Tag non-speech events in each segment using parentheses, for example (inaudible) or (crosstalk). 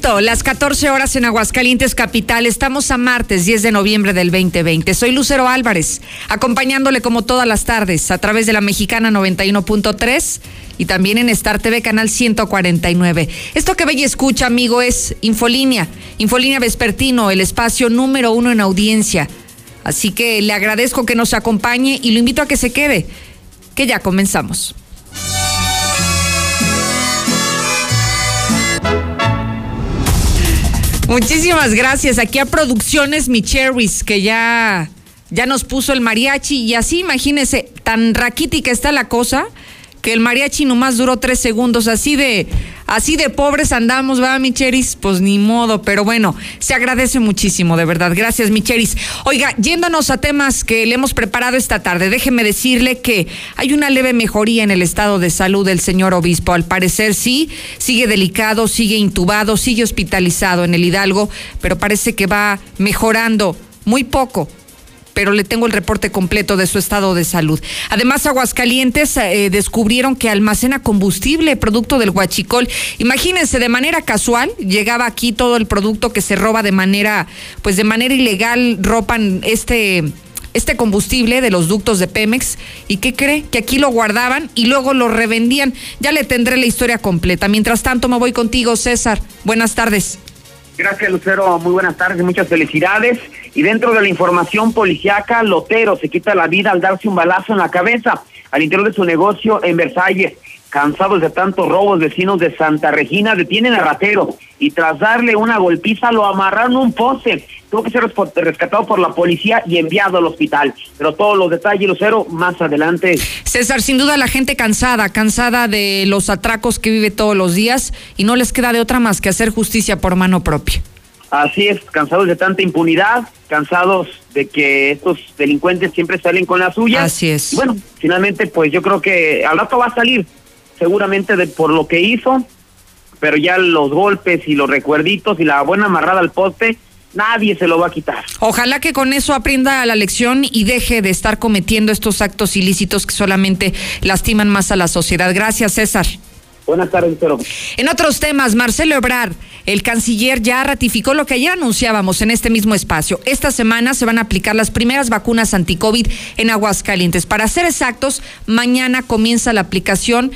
las 14 horas en Aguascalientes Capital. Estamos a martes 10 de noviembre del 2020. Soy Lucero Álvarez, acompañándole como todas las tardes a través de la Mexicana 91.3 y también en Star TV Canal 149. Esto que ve y escucha, amigo, es Infolínea. Infolínea Vespertino, el espacio número uno en audiencia. Así que le agradezco que nos acompañe y lo invito a que se quede, que ya comenzamos. Muchísimas gracias. Aquí a Producciones Mi Cherries, que ya, ya nos puso el mariachi. Y así, imagínese, tan raquítica está la cosa que el mariachi nomás duró tres segundos, así de, así de pobres andamos, ¿va, Micheris? Pues ni modo, pero bueno, se agradece muchísimo, de verdad. Gracias, Micheris. Oiga, yéndonos a temas que le hemos preparado esta tarde, déjeme decirle que hay una leve mejoría en el estado de salud del señor obispo. Al parecer sí, sigue delicado, sigue intubado, sigue hospitalizado en el Hidalgo, pero parece que va mejorando muy poco pero le tengo el reporte completo de su estado de salud. Además, Aguascalientes eh, descubrieron que almacena combustible, producto del huachicol. Imagínense, de manera casual, llegaba aquí todo el producto que se roba de manera, pues de manera ilegal, ropan este este combustible de los ductos de Pemex y qué cree que aquí lo guardaban y luego lo revendían. Ya le tendré la historia completa. Mientras tanto me voy contigo, César. Buenas tardes. Gracias, Lucero. Muy buenas tardes, muchas felicidades. Y dentro de la información policiaca, Lotero se quita la vida al darse un balazo en la cabeza al interior de su negocio en Versalles. Cansados de tantos robos, vecinos de Santa Regina detienen al ratero y tras darle una golpiza lo amarraron a un poste. Tuvo que ser rescatado por la policía y enviado al hospital. Pero todos los detalles, Lucero, más adelante. César, sin duda la gente cansada, cansada de los atracos que vive todos los días y no les queda de otra más que hacer justicia por mano propia. Así es, cansados de tanta impunidad, cansados de que estos delincuentes siempre salen con la suya. Así es. bueno, finalmente, pues yo creo que al rato va a salir, seguramente de por lo que hizo, pero ya los golpes y los recuerditos y la buena amarrada al poste, nadie se lo va a quitar. Ojalá que con eso aprenda la lección y deje de estar cometiendo estos actos ilícitos que solamente lastiman más a la sociedad. Gracias, César. Buenas tardes, pero. En otros temas, Marcelo Ebrard, el canciller, ya ratificó lo que ayer anunciábamos en este mismo espacio. Esta semana se van a aplicar las primeras vacunas anti-COVID en Aguascalientes. Para ser exactos, mañana comienza la aplicación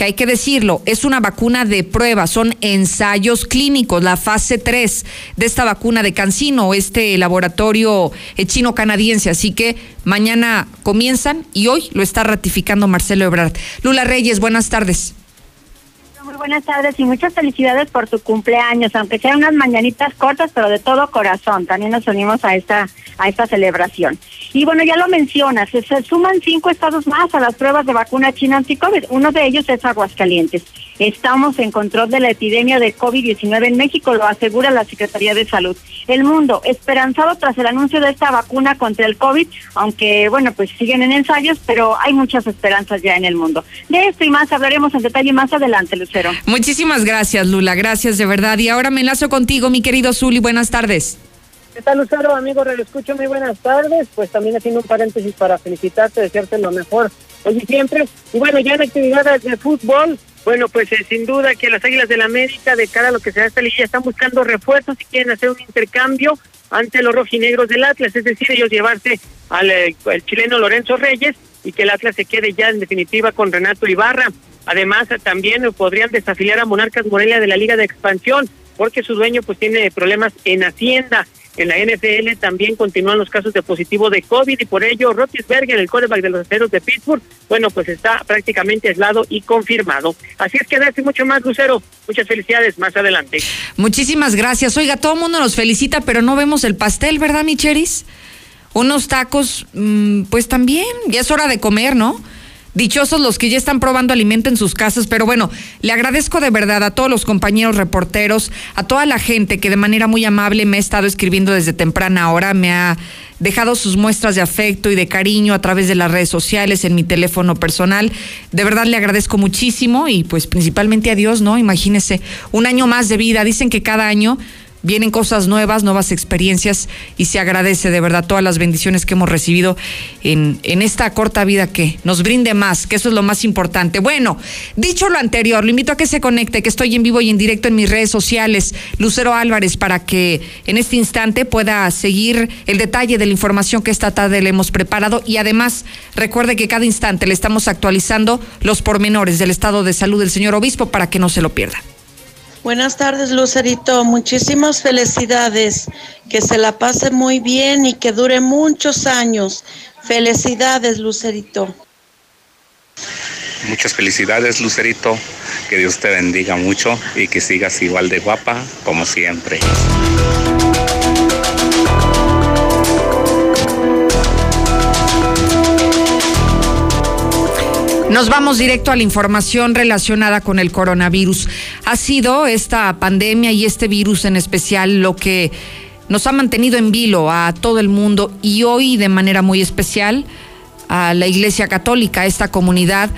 que hay que decirlo, es una vacuna de prueba, son ensayos clínicos, la fase 3 de esta vacuna de Cancino, este laboratorio eh, chino-canadiense. Así que mañana comienzan y hoy lo está ratificando Marcelo Ebrard. Lula Reyes, buenas tardes buenas tardes y muchas felicidades por tu cumpleaños, aunque sean unas mañanitas cortas, pero de todo corazón. También nos unimos a esta a esta celebración. Y bueno, ya lo mencionas, se, suman cinco estados más a las pruebas de vacuna china anti-COVID. Uno de ellos es Aguascalientes. Estamos en control de la epidemia de COVID-19 en México, lo asegura la Secretaría de Salud. El mundo esperanzado tras el anuncio de esta vacuna contra el COVID, aunque bueno, pues siguen en ensayos, pero hay muchas esperanzas ya en el mundo. De esto y más hablaremos en detalle más adelante, Lucero. Muchísimas gracias, Lula, gracias de verdad. Y ahora me enlazo contigo, mi querido Zuli, buenas tardes. ¿Qué tal, Lucero? Amigo, lo escucho, muy buenas tardes. Pues también haciendo un paréntesis para felicitarte, desearte lo mejor hoy y siempre. Y bueno, ya en actividades de fútbol, bueno, pues eh, sin duda que las Águilas del la América, de cara a lo que será esta liga, están buscando refuerzos y quieren hacer un intercambio ante los rojinegros del Atlas, es decir, ellos llevarse al eh, chileno Lorenzo Reyes y que el Atlas se quede ya en definitiva con Renato Ibarra. Además, también podrían desafiliar a Monarcas Morelia de la Liga de Expansión, porque su dueño pues tiene problemas en Hacienda. En la NFL también continúan los casos de positivo de COVID y por ello Rotisberger, el quarterback de los aceros de Pittsburgh, bueno, pues está prácticamente aislado y confirmado. Así es que darse mucho más, Lucero. Muchas felicidades más adelante. Muchísimas gracias. Oiga, todo el mundo nos felicita, pero no vemos el pastel, ¿verdad, Micheris? Unos tacos, mm, pues también, ya es hora de comer, ¿no? Dichosos los que ya están probando alimento en sus casas, pero bueno, le agradezco de verdad a todos los compañeros reporteros, a toda la gente que de manera muy amable me ha estado escribiendo desde temprana hora, me ha dejado sus muestras de afecto y de cariño a través de las redes sociales, en mi teléfono personal. De verdad le agradezco muchísimo y pues principalmente a Dios, ¿no? Imagínese, un año más de vida. Dicen que cada año vienen cosas nuevas, nuevas experiencias y se agradece de verdad todas las bendiciones que hemos recibido en, en, esta corta vida que nos brinde más, que eso es lo más importante. Bueno, dicho lo anterior, lo invito a que se conecte, que estoy en vivo y en directo en mis redes sociales, Lucero Álvarez, para que en este instante pueda seguir el detalle de la información que esta tarde le hemos preparado y además recuerde que cada instante le estamos actualizando los pormenores del estado de salud del señor obispo para que no se lo pierda. Buenas tardes, Lucerito. Muchísimas felicidades. Que se la pase muy bien y que dure muchos años. Felicidades, Lucerito. Muchas felicidades, Lucerito. Que Dios te bendiga mucho y que sigas igual de guapa como siempre. Nos vamos directo a la información relacionada con el coronavirus. Ha sido esta pandemia y este virus en especial lo que nos ha mantenido en vilo a todo el mundo y hoy de manera muy especial a la Iglesia Católica, esta comunidad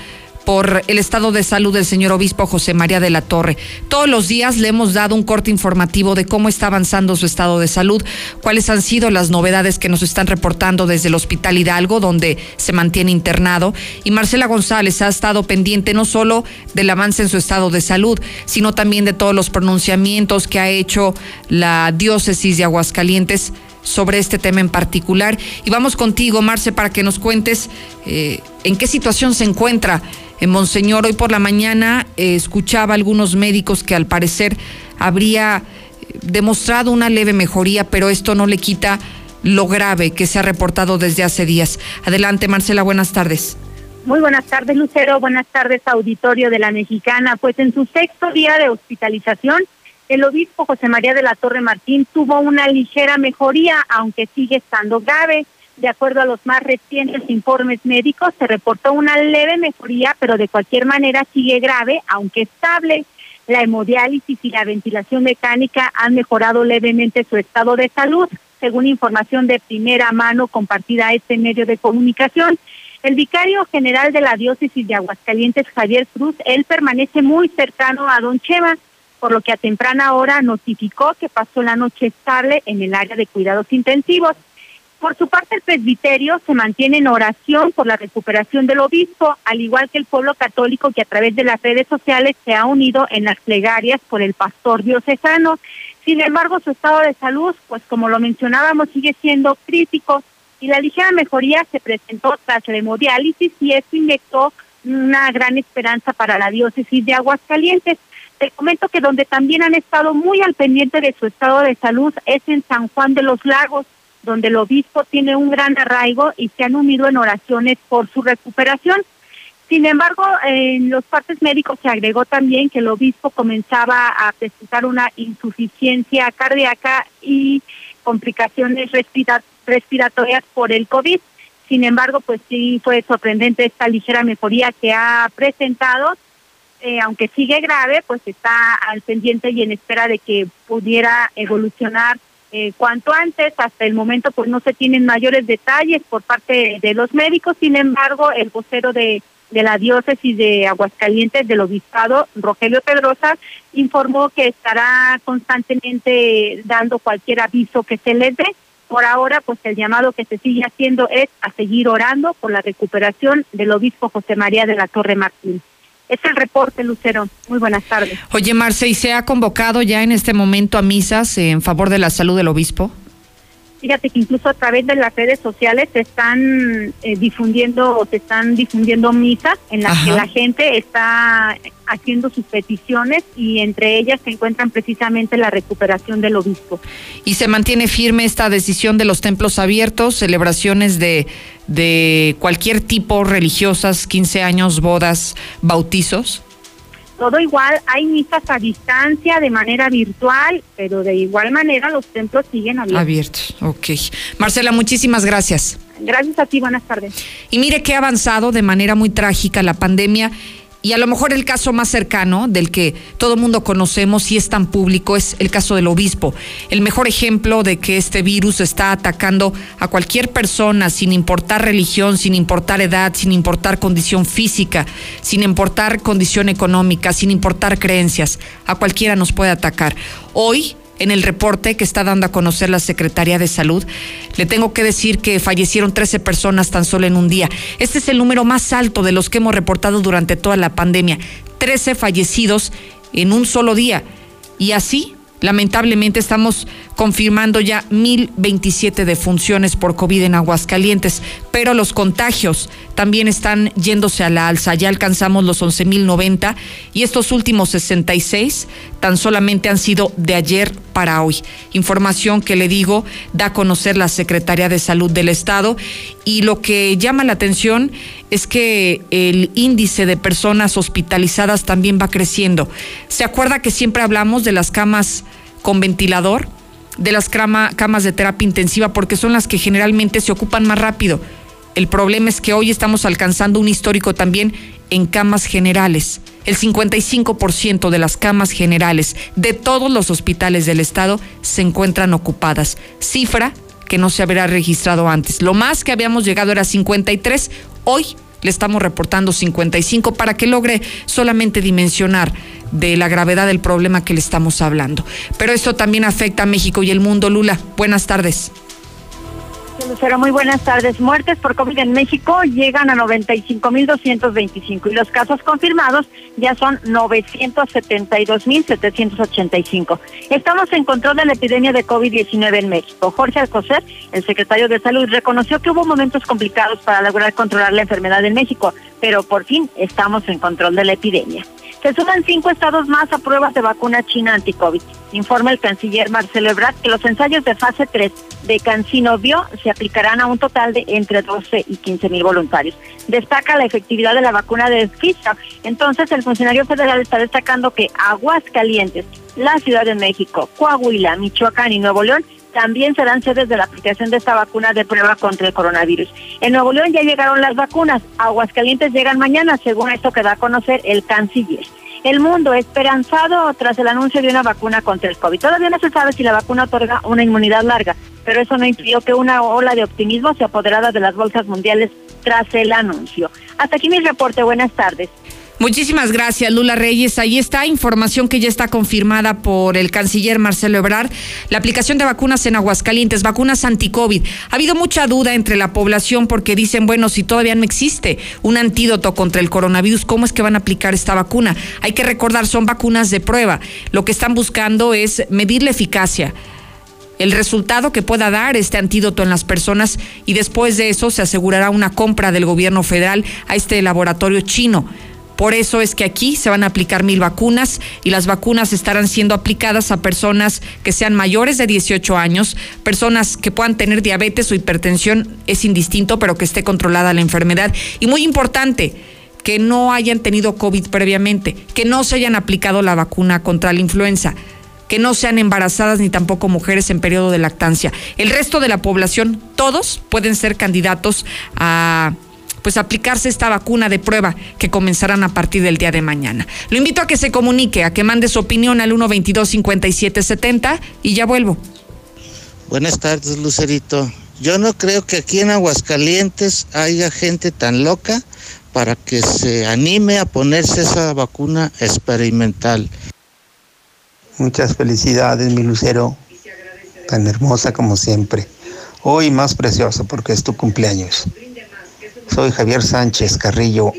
por el estado de salud del señor obispo José María de la Torre. Todos los días le hemos dado un corte informativo de cómo está avanzando su estado de salud, cuáles han sido las novedades que nos están reportando desde el Hospital Hidalgo, donde se mantiene internado. Y Marcela González ha estado pendiente no solo del avance en su estado de salud, sino también de todos los pronunciamientos que ha hecho la diócesis de Aguascalientes sobre este tema en particular. Y vamos contigo, Marce, para que nos cuentes eh, en qué situación se encuentra en Monseñor, hoy por la mañana eh, escuchaba a algunos médicos que al parecer habría eh, demostrado una leve mejoría, pero esto no le quita lo grave que se ha reportado desde hace días. Adelante, Marcela, buenas tardes. Muy buenas tardes, Lucero. Buenas tardes, auditorio de la Mexicana. Pues en su sexto día de hospitalización, el obispo José María de la Torre Martín tuvo una ligera mejoría, aunque sigue estando grave. De acuerdo a los más recientes informes médicos, se reportó una leve mejoría, pero de cualquier manera sigue grave, aunque estable. La hemodiálisis y la ventilación mecánica han mejorado levemente su estado de salud, según información de primera mano compartida a este medio de comunicación. El vicario general de la diócesis de Aguascalientes, Javier Cruz, él permanece muy cercano a Don Cheva, por lo que a temprana hora notificó que pasó la noche estable en el área de cuidados intensivos. Por su parte, el presbiterio se mantiene en oración por la recuperación del obispo, al igual que el pueblo católico que a través de las redes sociales se ha unido en las plegarias por el pastor diocesano. Sin embargo, su estado de salud, pues como lo mencionábamos, sigue siendo crítico y la ligera mejoría se presentó tras la hemodiálisis y esto inyectó una gran esperanza para la diócesis de Aguascalientes. Te comento que donde también han estado muy al pendiente de su estado de salud es en San Juan de los Lagos, donde el obispo tiene un gran arraigo y se han unido en oraciones por su recuperación. Sin embargo, en los partes médicos se agregó también que el obispo comenzaba a presentar una insuficiencia cardíaca y complicaciones respiratorias por el COVID. Sin embargo, pues sí fue sorprendente esta ligera mejoría que ha presentado. Eh, aunque sigue grave, pues está al pendiente y en espera de que pudiera evolucionar eh, cuanto antes. Hasta el momento pues no se tienen mayores detalles por parte de los médicos, sin embargo el vocero de, la diócesis de Aguascalientes del obispado, Rogelio Pedrosa, informó que estará constantemente dando cualquier aviso que se les dé. Por ahora, pues el llamado que se sigue haciendo es a seguir orando por la recuperación del obispo José María de la Torre Martín. Es el reporte, Lucero. Muy buenas tardes. Oye, Marce, ¿y se ha convocado ya en este momento a misas en favor de la salud del obispo? Fíjate que incluso a través de las redes sociales se están eh, difundiendo o se están difundiendo misas en las que la gente está haciendo sus peticiones y entre ellas se encuentran precisamente la recuperación del obispo. ¿Y se mantiene firme esta decisión de los templos abiertos, celebraciones de, de cualquier tipo, religiosas, 15 años, bodas, bautizos? todo igual, hay misas a distancia de manera virtual, pero de igual manera los templos siguen abiertos. Abiertos, ok. Marcela, muchísimas gracias. Gracias a ti, buenas tardes. Y mire que ha avanzado de manera muy trágica la pandemia y a lo mejor el caso más cercano, del que todo mundo conocemos y es tan público, es el caso del obispo. El mejor ejemplo de que este virus está atacando a cualquier persona, sin importar religión, sin importar edad, sin importar condición física, sin importar condición económica, sin importar creencias. A cualquiera nos puede atacar. Hoy en el reporte que está dando a conocer la Secretaría de Salud. Le tengo que decir que fallecieron 13 personas tan solo en un día. Este es el número más alto de los que hemos reportado durante toda la pandemia. 13 fallecidos en un solo día. Y así Lamentablemente estamos confirmando ya 1027 defunciones por COVID en Aguascalientes, pero los contagios también están yéndose a la alza. Ya alcanzamos los 11.090 y estos últimos 66 tan solamente han sido de ayer para hoy. Información que le digo da a conocer la Secretaría de Salud del Estado y lo que llama la atención es que el índice de personas hospitalizadas también va creciendo. ¿Se acuerda que siempre hablamos de las camas con ventilador? de las camas de terapia intensiva porque son las que generalmente se ocupan más rápido. El problema es que hoy estamos alcanzando un histórico también en camas generales. El 55% de las camas generales de todos los hospitales del estado se encuentran ocupadas, cifra que no se habría registrado antes. Lo más que habíamos llegado era 53, hoy le estamos reportando 55 para que logre solamente dimensionar de la gravedad del problema que le estamos hablando. Pero esto también afecta a México y el mundo. Lula, buenas tardes. Lucero, muy buenas tardes. Muertes por COVID en México llegan a 95.225 y los casos confirmados ya son 972.785. Estamos en control de la epidemia de COVID-19 en México. Jorge Alcocer, el secretario de Salud, reconoció que hubo momentos complicados para lograr controlar la enfermedad en México, pero por fin estamos en control de la epidemia. Se suman cinco estados más a pruebas de vacuna china anti-COVID. Informa el canciller Marcelo Ebrard que los ensayos de fase 3 de Cancinovio se aplicarán a un total de entre 12 y 15 mil voluntarios. Destaca la efectividad de la vacuna de Pfizer. Entonces, el funcionario federal está destacando que Aguascalientes, la Ciudad de México, Coahuila, Michoacán y Nuevo León también serán sedes de la aplicación de esta vacuna de prueba contra el coronavirus. En Nuevo León ya llegaron las vacunas, Aguascalientes llegan mañana, según esto que da a conocer el canciller. El mundo esperanzado tras el anuncio de una vacuna contra el COVID. Todavía no se sabe si la vacuna otorga una inmunidad larga, pero eso no impidió que una ola de optimismo se apoderara de las bolsas mundiales tras el anuncio. Hasta aquí mi reporte. Buenas tardes. Muchísimas gracias, Lula Reyes. Ahí está información que ya está confirmada por el canciller Marcelo Ebrard. La aplicación de vacunas en Aguascalientes, vacunas anti-COVID. Ha habido mucha duda entre la población porque dicen, bueno, si todavía no existe un antídoto contra el coronavirus, ¿cómo es que van a aplicar esta vacuna? Hay que recordar, son vacunas de prueba. Lo que están buscando es medir la eficacia el resultado que pueda dar este antídoto en las personas y después de eso se asegurará una compra del gobierno federal a este laboratorio chino. Por eso es que aquí se van a aplicar mil vacunas y las vacunas estarán siendo aplicadas a personas que sean mayores de 18 años, personas que puedan tener diabetes o hipertensión, es indistinto, pero que esté controlada la enfermedad. Y muy importante, que no hayan tenido COVID previamente, que no se hayan aplicado la vacuna contra la influenza que no sean embarazadas ni tampoco mujeres en periodo de lactancia. El resto de la población, todos pueden ser candidatos a pues aplicarse esta vacuna de prueba que comenzarán a partir del día de mañana. Lo invito a que se comunique, a que mande su opinión al 122-5770 y ya vuelvo. Buenas tardes, Lucerito. Yo no creo que aquí en Aguascalientes haya gente tan loca para que se anime a ponerse esa vacuna experimental. Muchas felicidades, mi Lucero, tan hermosa como siempre. Hoy más preciosa porque es tu cumpleaños. Soy Javier Sánchez Carrillo.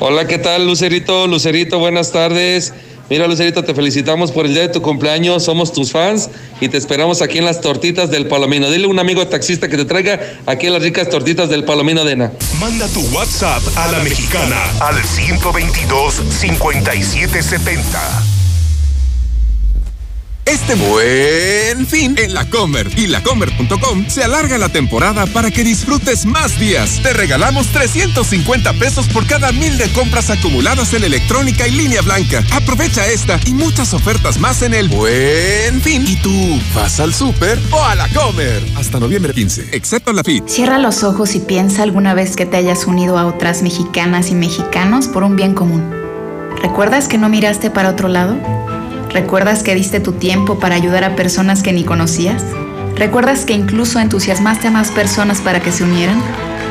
Hola, ¿qué tal, Lucerito? Lucerito, buenas tardes. Mira, Lucerito, te felicitamos por el día de tu cumpleaños. Somos tus fans y te esperamos aquí en las tortitas del Palomino. Dile a un amigo taxista que te traiga aquí las ricas tortitas del Palomino Dena. Manda tu WhatsApp a la mexicana al 122 5770. Este buen fin en la Comer y lacomer.com se alarga la temporada para que disfrutes más días. Te regalamos 350 pesos por cada mil de compras acumuladas en electrónica y línea blanca. Aprovecha esta y muchas ofertas más en el buen fin. ¿Y tú vas al súper o a la Comer? Hasta noviembre 15, excepto la FIT. Cierra los ojos y piensa alguna vez que te hayas unido a otras mexicanas y mexicanos por un bien común. ¿Recuerdas que no miraste para otro lado? ¿Recuerdas que diste tu tiempo para ayudar a personas que ni conocías? ¿Recuerdas que incluso entusiasmaste a más personas para que se unieran?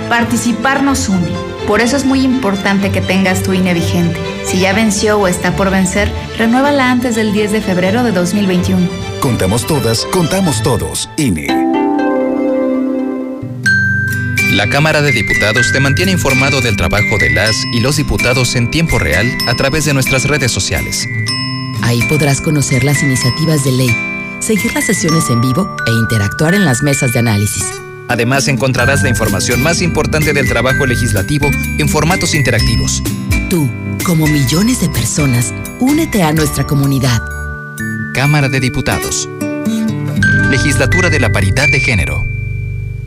Participar nos une. Por eso es muy importante que tengas tu INE vigente. Si ya venció o está por vencer, renuévala antes del 10 de febrero de 2021. Contamos todas, contamos todos. INE. La Cámara de Diputados te mantiene informado del trabajo de las y los diputados en tiempo real a través de nuestras redes sociales. Ahí podrás conocer las iniciativas de ley, seguir las sesiones en vivo e interactuar en las mesas de análisis. Además encontrarás la información más importante del trabajo legislativo en formatos interactivos. Tú, como millones de personas, únete a nuestra comunidad. Cámara de Diputados. Legislatura de la Paridad de Género.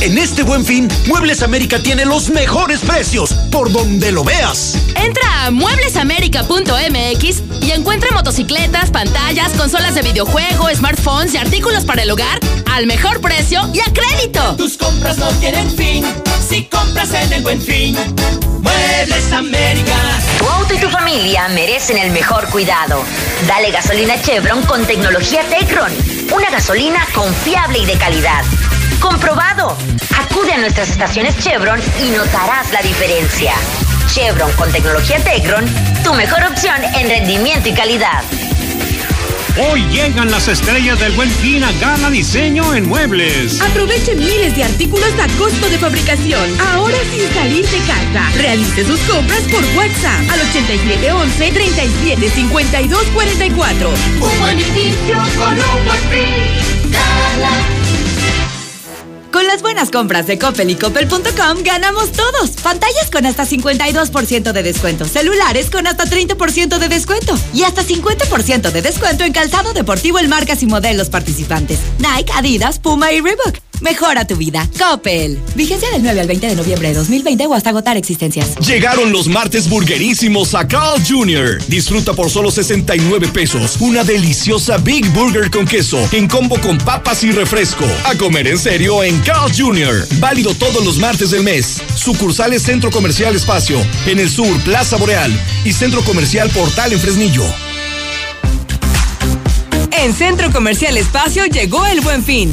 En este buen fin, Muebles América tiene los mejores precios, por donde lo veas. Entra a mueblesamerica.mx y encuentra motocicletas, pantallas, consolas de videojuego, smartphones y artículos para el hogar al mejor precio y a crédito. Tus compras no tienen fin si compras en el buen fin. Muebles América. Tu auto y tu familia merecen el mejor cuidado. Dale gasolina Chevron con tecnología Tecron. Una gasolina confiable y de calidad. Comprobado. Acude a nuestras estaciones Chevron y notarás la diferencia. Chevron con tecnología Tecron, tu mejor opción en rendimiento y calidad. Hoy llegan las estrellas del buen fin a Gala Diseño en Muebles. Aproveche miles de artículos a costo de fabricación. Ahora sin salir de casa. Realice sus compras por WhatsApp al 8711 37 52 44. Un buen inicio con un buen fin. Gala. Con las buenas compras de Coppel y Coppel.com ganamos todos. Pantallas con hasta 52% de descuento. Celulares con hasta 30% de descuento. Y hasta 50% de descuento en calzado deportivo en marcas y modelos participantes. Nike, Adidas, Puma y Reebok. Mejora tu vida. Coppel. Vigencia del 9 al 20 de noviembre de 2020 o hasta agotar existencias. Llegaron los martes burguerísimos a Carl Jr. Disfruta por solo 69 pesos una deliciosa Big Burger con queso en combo con papas y refresco. A comer en serio en Carl Jr. Válido todos los martes del mes. Sucursales Centro Comercial Espacio en el sur Plaza Boreal y Centro Comercial Portal en Fresnillo. En Centro Comercial Espacio llegó el buen fin.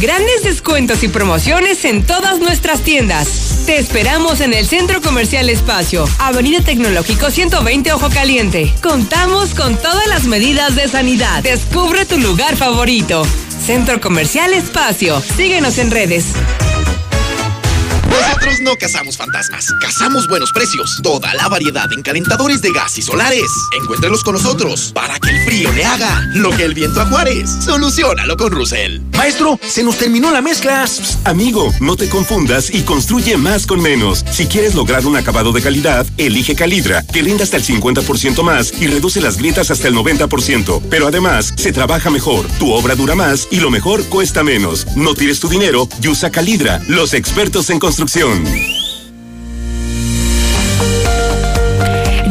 Grandes descuentos y promociones en todas nuestras tiendas. Te esperamos en el Centro Comercial Espacio, Avenida Tecnológico 120 Ojo Caliente. Contamos con todas las medidas de sanidad. Descubre tu lugar favorito. Centro Comercial Espacio. Síguenos en redes. Nosotros no cazamos fantasmas, cazamos buenos precios. Toda la variedad en calentadores de gas y solares. Encuéntrelos con nosotros para que el frío le haga lo que el viento a Juárez. Solucionalo con Russell. Maestro, se nos terminó la mezcla. Amigo, no te confundas y construye más con menos. Si quieres lograr un acabado de calidad, elige Calidra, que rinda hasta el 50% más y reduce las grietas hasta el 90%. Pero además, se trabaja mejor, tu obra dura más y lo mejor cuesta menos. No tires tu dinero y usa Calidra, los expertos en construcción construcción.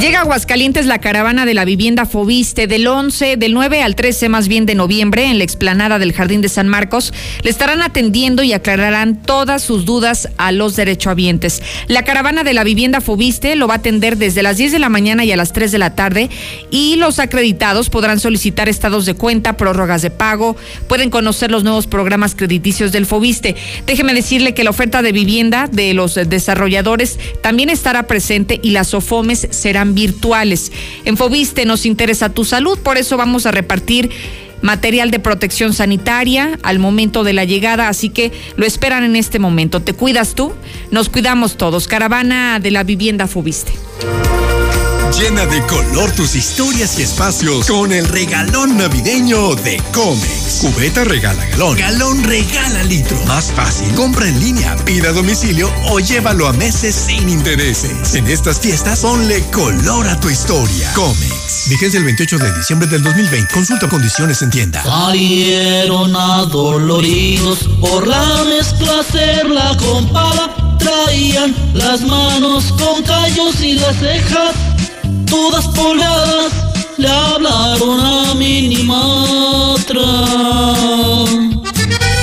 Llega a Aguascalientes la caravana de la vivienda Fobiste del 11, del 9 al 13 más bien de noviembre en la explanada del Jardín de San Marcos. Le estarán atendiendo y aclararán todas sus dudas a los derechohabientes. La caravana de la vivienda Fobiste lo va a atender desde las 10 de la mañana y a las 3 de la tarde y los acreditados podrán solicitar estados de cuenta, prórrogas de pago, pueden conocer los nuevos programas crediticios del Fobiste. Déjeme decirle que la oferta de vivienda de los desarrolladores también estará presente y las OFOMES serán virtuales. En Fobiste nos interesa tu salud, por eso vamos a repartir material de protección sanitaria al momento de la llegada, así que lo esperan en este momento. ¿Te cuidas tú? Nos cuidamos todos. Caravana de la vivienda Fubiste. Llena de color tus historias y espacios con el regalón navideño de Comex. Cubeta regala galón, galón regala litro. Más fácil, compra en línea, pida a domicilio o llévalo a meses sin intereses. En estas fiestas, ponle color a tu historia. Comex. Vigencia el 28 de diciembre del 2020. Consulta condiciones en tienda. Salieron adoloridos por la mezcla hacerla con pala. Traían las manos con callos y las cejas todas polvadas. Le hablaron a Minimatra. Y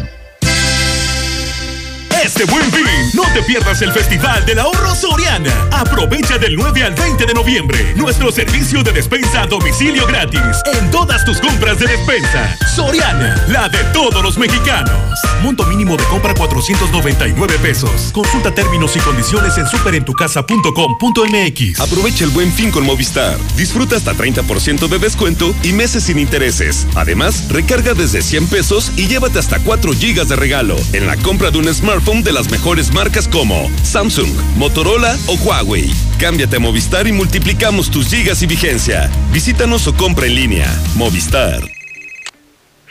Este buen fin, no te pierdas el Festival del Ahorro Soriana. Aprovecha del 9 al 20 de noviembre nuestro servicio de despensa a domicilio gratis en todas tus compras de despensa. Soriana, la de todos los mexicanos. Monto mínimo de compra 499 pesos. Consulta términos y condiciones en superentucasa.com.mx. Aprovecha el buen fin con Movistar. Disfruta hasta 30% de descuento y meses sin intereses. Además, recarga desde 100 pesos y llévate hasta 4 gigas de regalo en la compra de un smartphone de las mejores marcas como Samsung, Motorola o Huawei. Cámbiate a Movistar y multiplicamos tus gigas y vigencia. Visítanos o compra en línea. Movistar.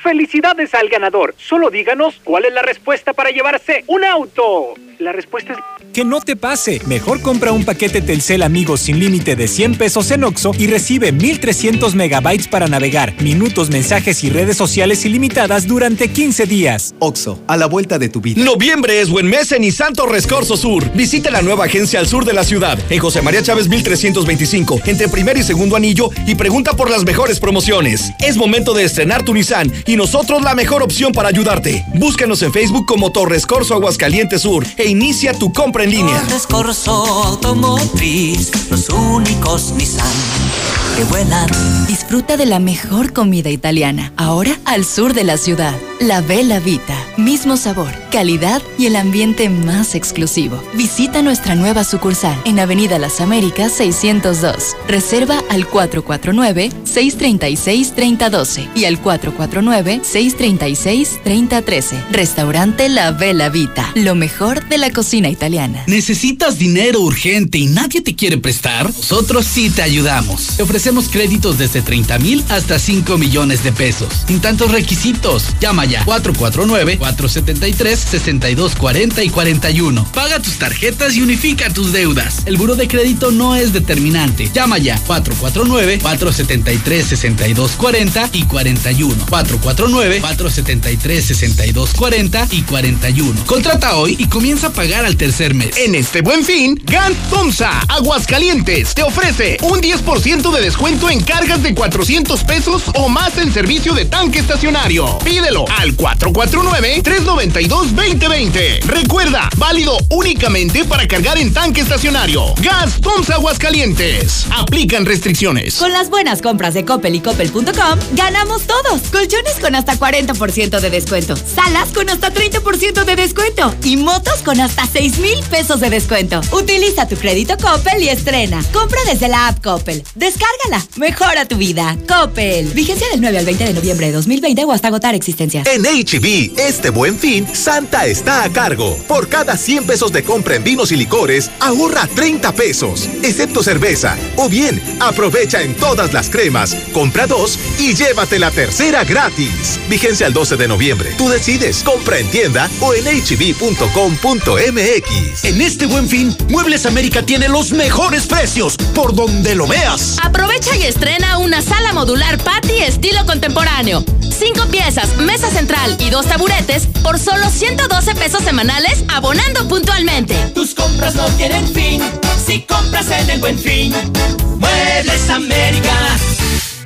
Felicidades al ganador. Solo díganos cuál es la respuesta para llevarse un auto. La respuesta es... Que no te pase. Mejor compra un paquete Telcel Amigos sin límite de 100 pesos en Oxo y recibe 1300 megabytes para navegar, minutos, mensajes y redes sociales ilimitadas durante 15 días. Oxo, a la vuelta de tu vida. Noviembre es buen mes en Nissan Torres Corso Sur. Visita la nueva agencia al sur de la ciudad, en José María Chávez 1325, entre primer y segundo anillo y pregunta por las mejores promociones. Es momento de estrenar tu Nissan y nosotros la mejor opción para ayudarte. Búscanos en Facebook como Torres Corso Aguascalientes Sur e inicia tu compra en línea. Automotriz, los únicos Nissan que vuelan. Disfruta de la mejor comida italiana, ahora al sur de la ciudad. La Bella Vita, mismo sabor, calidad y el ambiente más exclusivo. Visita nuestra nueva sucursal en Avenida Las Américas 602. Reserva al 449-636-3012 y al 449-636-3013. Restaurante La Bella Vita, lo mejor de la cocina italiana. ¿Necesitas dinero urgente y nadie te quiere prestar? Nosotros sí te ayudamos. Te ofrecemos créditos desde 30 mil hasta 5 millones de pesos. Sin tantos requisitos. Llama ya 449-473-6240 y 41. Paga tus tarjetas y unifica tus deudas. El buro de crédito no es determinante. Llama ya 449-473-6240 y 41. 449-473-6240 y 41. Contrata hoy y comienza a pagar al tercer mes. En este buen fin, Gan Tomsa Aguascalientes te ofrece un 10% de descuento en cargas de 400 pesos o más en servicio de tanque estacionario. Pídelo al 449-392-2020. Recuerda, válido únicamente para cargar en tanque estacionario. Gas Tomsa Aguascalientes. Aplican restricciones. Con las buenas compras de Coppel y Coppel.com, ganamos todos. Colchones con hasta 40% de descuento. Salas con hasta 30% de descuento. Y motos con hasta 6 mil pesos de descuento. Utiliza tu crédito Coppel y estrena. Compra desde la app Coppel. Descárgala. Mejora tu vida. Coppel. Vigencia del 9 al 20 de noviembre de 2020 o hasta agotar existencias. En HB, este buen fin, Santa está a cargo. Por cada 100 pesos de compra en vinos y licores, ahorra 30 pesos, excepto cerveza. O bien, aprovecha en todas las cremas, compra dos y llévate la tercera gratis. Vigencia el 12 de noviembre. Tú decides, compra en tienda o en hb.com.mx. En este buen fin, Muebles América tiene los mejores precios, por donde lo veas. Aprovecha y estrena una sala modular patio estilo contemporáneo. Cinco piezas, mesa central y dos taburetes por solo 112 pesos semanales abonando puntualmente. Tus compras no tienen fin si compras en el buen fin. Muebles América.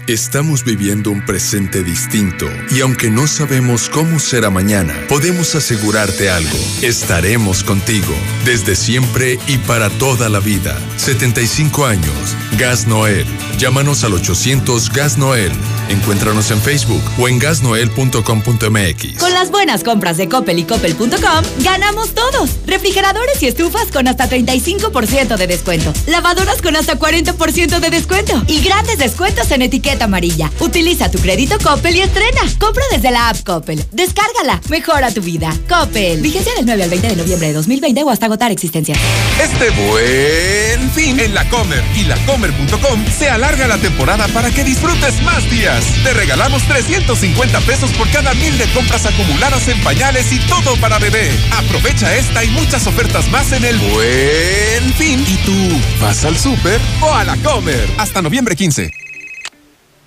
Estamos viviendo un presente distinto y aunque no sabemos cómo será mañana, podemos asegurarte algo. Estaremos contigo desde siempre y para toda la vida. 75 años. Gas Noel. Llámanos al 800 Gas Noel. Encuéntranos en Facebook o en gasnoel.com.mx. Con las buenas compras de Coppel y Coppel.com, ganamos todos. Refrigeradores y estufas con hasta 35% de descuento. Lavadoras con hasta 40% de descuento. Y grandes descuentos en amarilla. Utiliza tu crédito Coppel y estrena. Compra desde la app Coppel. Descárgala. Mejora tu vida. Coppel. Vigencia del 9 al 20 de noviembre de 2020 o hasta agotar existencia. Este buen fin en la Comer y lacomer.com se alarga la temporada para que disfrutes más días. Te regalamos 350 pesos por cada mil de compras acumuladas en pañales y todo para bebé. Aprovecha esta y muchas ofertas más en el buen fin. ¿Y tú vas al súper o a la Comer? Hasta noviembre 15.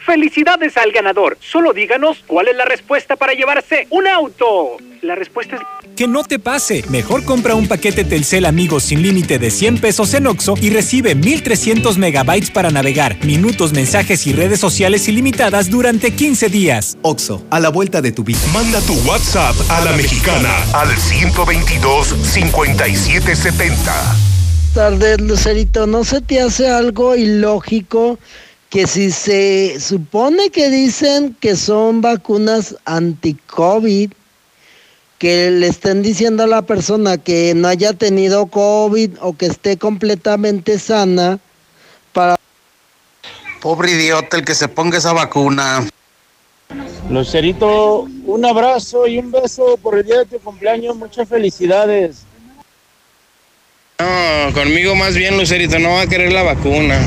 Felicidades al ganador. Solo díganos cuál es la respuesta para llevarse un auto. La respuesta es... Que no te pase. Mejor compra un paquete Telcel Amigos sin límite de 100 pesos en Oxo y recibe 1300 megabytes para navegar, minutos, mensajes y redes sociales ilimitadas durante 15 días. Oxo, a la vuelta de tu vida. Manda tu WhatsApp a la mexicana al 122 5770. Tardes, Lucerito. ¿No se te hace algo ilógico? Que si se supone que dicen que son vacunas anti-COVID, que le estén diciendo a la persona que no haya tenido COVID o que esté completamente sana para... Pobre idiota el que se ponga esa vacuna. Lucerito, un abrazo y un beso por el día de tu cumpleaños. Muchas felicidades. No, conmigo más bien, Lucerito, no va a querer la vacuna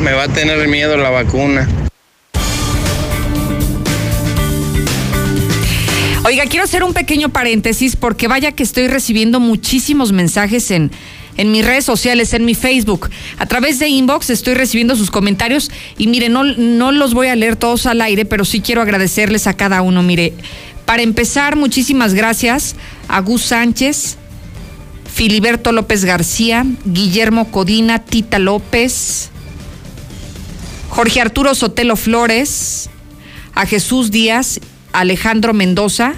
me va a tener miedo la vacuna. Oiga, quiero hacer un pequeño paréntesis porque vaya que estoy recibiendo muchísimos mensajes en, en mis redes sociales, en mi Facebook. A través de inbox estoy recibiendo sus comentarios y mire, no, no los voy a leer todos al aire, pero sí quiero agradecerles a cada uno. Mire, para empezar, muchísimas gracias a Gus Sánchez, Filiberto López García, Guillermo Codina, Tita López, Jorge Arturo Sotelo Flores, a Jesús Díaz, Alejandro Mendoza,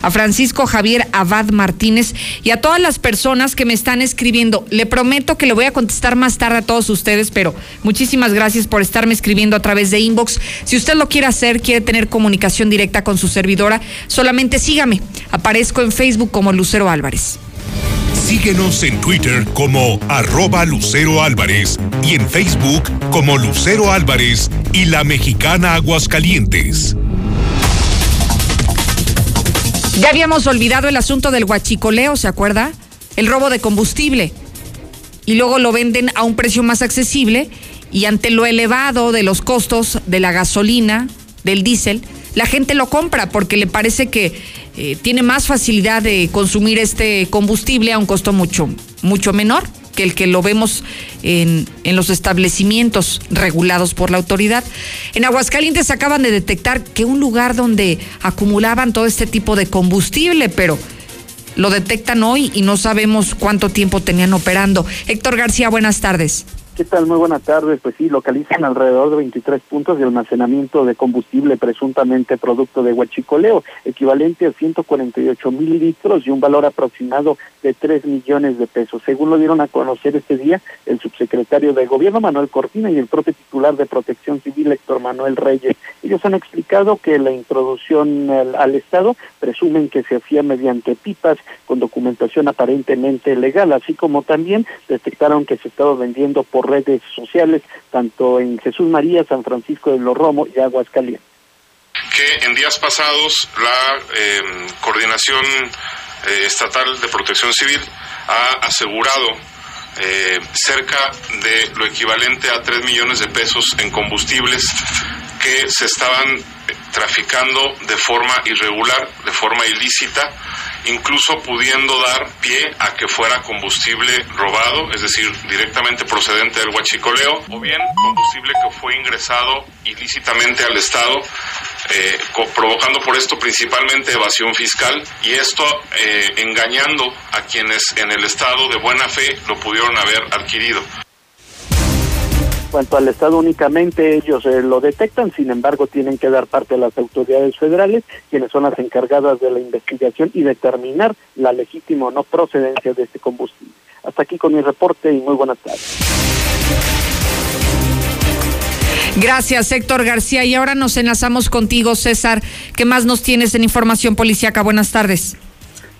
a Francisco Javier Abad Martínez y a todas las personas que me están escribiendo. Le prometo que le voy a contestar más tarde a todos ustedes, pero muchísimas gracias por estarme escribiendo a través de inbox. Si usted lo quiere hacer, quiere tener comunicación directa con su servidora, solamente sígame. Aparezco en Facebook como Lucero Álvarez. Síguenos en Twitter como arroba Lucero Álvarez y en Facebook como Lucero Álvarez y la mexicana Aguascalientes. Ya habíamos olvidado el asunto del huachicoleo, ¿se acuerda? El robo de combustible. Y luego lo venden a un precio más accesible y ante lo elevado de los costos de la gasolina, del diésel, la gente lo compra porque le parece que eh, tiene más facilidad de consumir este combustible a un costo mucho, mucho menor que el que lo vemos en, en, los establecimientos regulados por la autoridad. En Aguascalientes acaban de detectar que un lugar donde acumulaban todo este tipo de combustible, pero lo detectan hoy y no sabemos cuánto tiempo tenían operando. Héctor García, buenas tardes. ¿Qué tal? Muy buenas tardes. Pues sí, localizan alrededor de 23 puntos de almacenamiento de combustible presuntamente producto de huachicoleo, equivalente a 148 mil litros y un valor aproximado de 3 millones de pesos. Según lo dieron a conocer este día el subsecretario de Gobierno, Manuel Cortina, y el propio titular de Protección Civil, Héctor Manuel Reyes. Ellos han explicado que la introducción al, al Estado presumen que se hacía mediante pipas con documentación aparentemente legal, así como también detectaron que se estaba vendiendo por redes sociales, tanto en Jesús María, San Francisco de los Romos y Aguascalientes. Que en días pasados la eh, Coordinación eh, Estatal de Protección Civil ha asegurado eh, cerca de lo equivalente a 3 millones de pesos en combustibles que se estaban traficando de forma irregular, de forma ilícita, incluso pudiendo dar pie a que fuera combustible robado, es decir, directamente procedente del huachicoleo, o bien combustible que fue ingresado ilícitamente al Estado, eh, provocando por esto principalmente evasión fiscal y esto eh, engañando a quienes en el Estado de buena fe lo pudieron haber adquirido. Cuanto al Estado únicamente ellos eh, lo detectan, sin embargo tienen que dar parte a las autoridades federales, quienes son las encargadas de la investigación y determinar la legítima o no procedencia de este combustible. Hasta aquí con mi reporte y muy buenas tardes. Gracias, Héctor García. Y ahora nos enlazamos contigo, César. ¿Qué más nos tienes en información policíaca? Buenas tardes.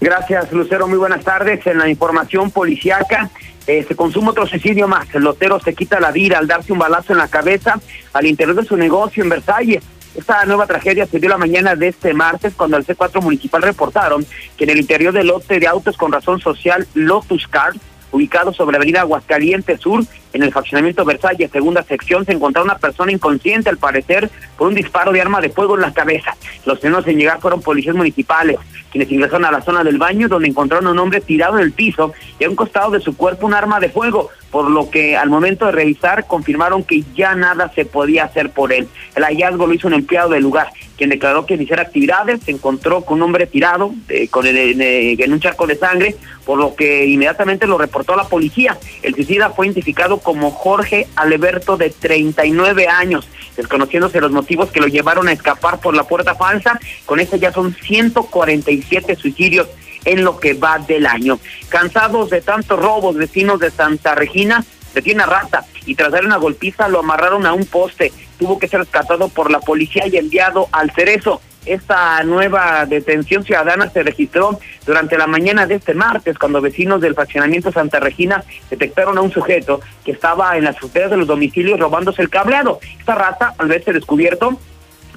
Gracias, Lucero. Muy buenas tardes. En la información policíaca eh, se consume otro suicidio más. El lotero se quita la vida al darse un balazo en la cabeza al interior de su negocio en Versalles. Esta nueva tragedia se dio la mañana de este martes cuando el C4 municipal reportaron que en el interior del lote de autos con razón social Lotus Car ubicado sobre la avenida Aguascalientes Sur, en el faccionamiento Versalles, segunda sección, se encontró una persona inconsciente, al parecer, por un disparo de arma de fuego en la cabeza. Los primeros en llegar fueron policías municipales, quienes ingresaron a la zona del baño, donde encontraron a un hombre tirado en el piso y a un costado de su cuerpo un arma de fuego, por lo que al momento de revisar confirmaron que ya nada se podía hacer por él. El hallazgo lo hizo un empleado del lugar, quien declaró que iniciar actividades se encontró con un hombre tirado eh, con en un charco de sangre, por lo que inmediatamente lo reportó a la policía. El suicida fue identificado como Jorge Alberto de 39 años, desconociéndose los motivos que lo llevaron a escapar por la puerta falsa. Con esto ya son 147 suicidios en lo que va del año. Cansados de tantos robos, vecinos de Santa Regina detiene a Rata y tras dar una golpiza lo amarraron a un poste. Tuvo que ser rescatado por la policía y enviado al Cerezo. Esta nueva detención ciudadana se registró durante la mañana de este martes, cuando vecinos del faccionamiento Santa Regina detectaron a un sujeto que estaba en las fronteras de los domicilios robándose el cableado. Esta rata, al verse descubierto,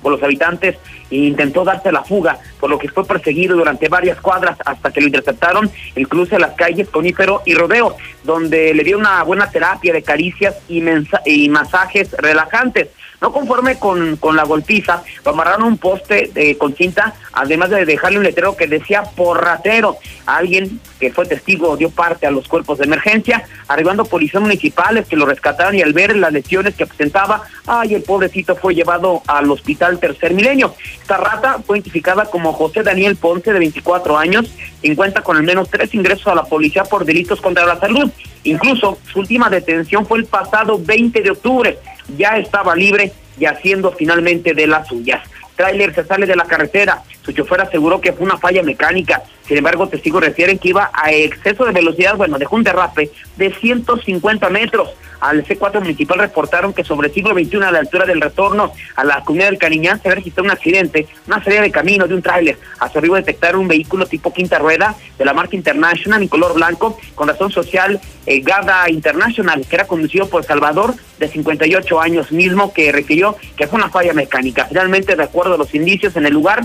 por los habitantes e intentó darse la fuga, por lo que fue perseguido durante varias cuadras hasta que lo interceptaron el cruce de las calles Conífero y Rodeo, donde le dio una buena terapia de caricias y, y masajes relajantes. No conforme con, con la golpiza, lo amarraron un poste con cinta, además de dejarle un letrero que decía porratero. Alguien que fue testigo dio parte a los cuerpos de emergencia, arribando policías municipales que lo rescataron y al ver las lesiones que presentaba, ay, el pobrecito fue llevado al hospital Tercer Milenio. Esta rata fue identificada como José Daniel Ponce, de 24 años, y cuenta con al menos tres ingresos a la policía por delitos contra la salud. Incluso su última detención fue el pasado 20 de octubre ya estaba libre y haciendo finalmente de las suyas. Trailer se sale de la carretera, su chofer aseguró que fue una falla mecánica, sin embargo testigos refieren que iba a exceso de velocidad, bueno, dejó un derrape de 150 metros. Al C4 municipal reportaron que sobre el siglo XXI a la altura del retorno a la comunidad del Cariñán se registró un accidente, una salida de camino de un tráiler. A su arribo detectaron un vehículo tipo quinta rueda de la marca International en color blanco con razón social eh, Garda International, que era conducido por Salvador de 58 años mismo que requirió que fue una falla mecánica. Finalmente, de acuerdo a los indicios en el lugar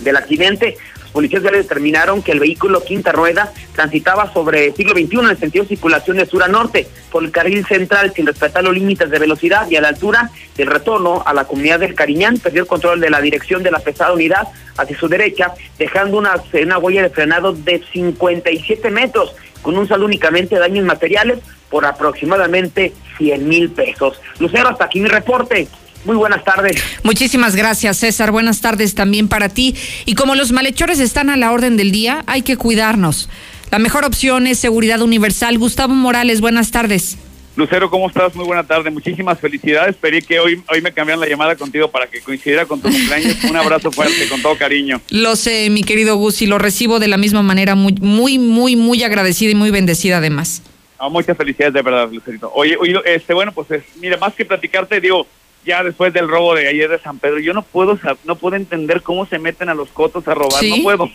del accidente, policías ya determinaron que el vehículo quinta rueda transitaba sobre siglo XXI en el sentido de circulación de sur a norte por el carril central sin respetar los límites de velocidad y a la altura del retorno a la comunidad del Cariñán perdió el control de la dirección de la pesada unidad hacia su derecha, dejando una, una huella de frenado de 57 metros con un saldo únicamente de daños materiales por aproximadamente 100 mil pesos. Lucero, hasta aquí mi reporte. Muy buenas tardes. Muchísimas gracias, César. Buenas tardes también para ti. Y como los malhechores están a la orden del día, hay que cuidarnos. La mejor opción es seguridad universal. Gustavo Morales, buenas tardes. Lucero, ¿cómo estás? Muy buena tarde. Muchísimas felicidades. Esperé que hoy, hoy me cambiaran la llamada contigo para que coincidiera con tu cumpleaños. (laughs) Un abrazo fuerte, con todo cariño. Lo sé, mi querido Gus, y lo recibo de la misma manera, muy, muy, muy, muy agradecida y muy bendecida además. Ah, muchas felicidades, de verdad, Lucerito. Oye, oye, este, bueno, pues mira, más que platicarte, digo, ya después del robo de ayer de San Pedro, yo no puedo no puedo entender cómo se meten a los cotos a robar, no puedo.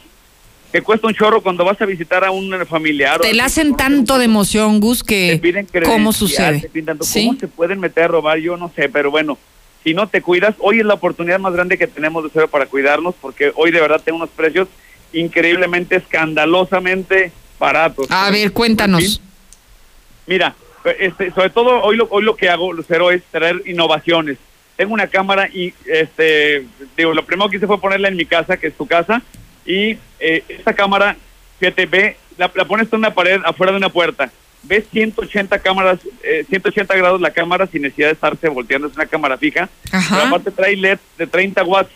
Te cuesta un chorro cuando vas a visitar a un familiar. Te le hacen tanto de emoción, Gus, que cómo sucede. ¿Cómo se pueden meter a robar? Yo no sé, pero bueno, si no te cuidas, hoy es la oportunidad más grande que tenemos de ser para cuidarnos, porque hoy de verdad tengo unos precios increíblemente, escandalosamente baratos. A ver, cuéntanos. Mira, este, sobre todo hoy lo, hoy lo que hago, Lucero, es traer innovaciones. Tengo una cámara y, este, digo, lo primero que hice fue ponerla en mi casa, que es tu casa, y eh, esta cámara, fíjate, ve, la, pones en una pared afuera de una puerta, ves 180 cámaras, 180 eh, grados la cámara sin necesidad de estarse volteando, es una cámara fija, pero aparte trae LED de 30 watts,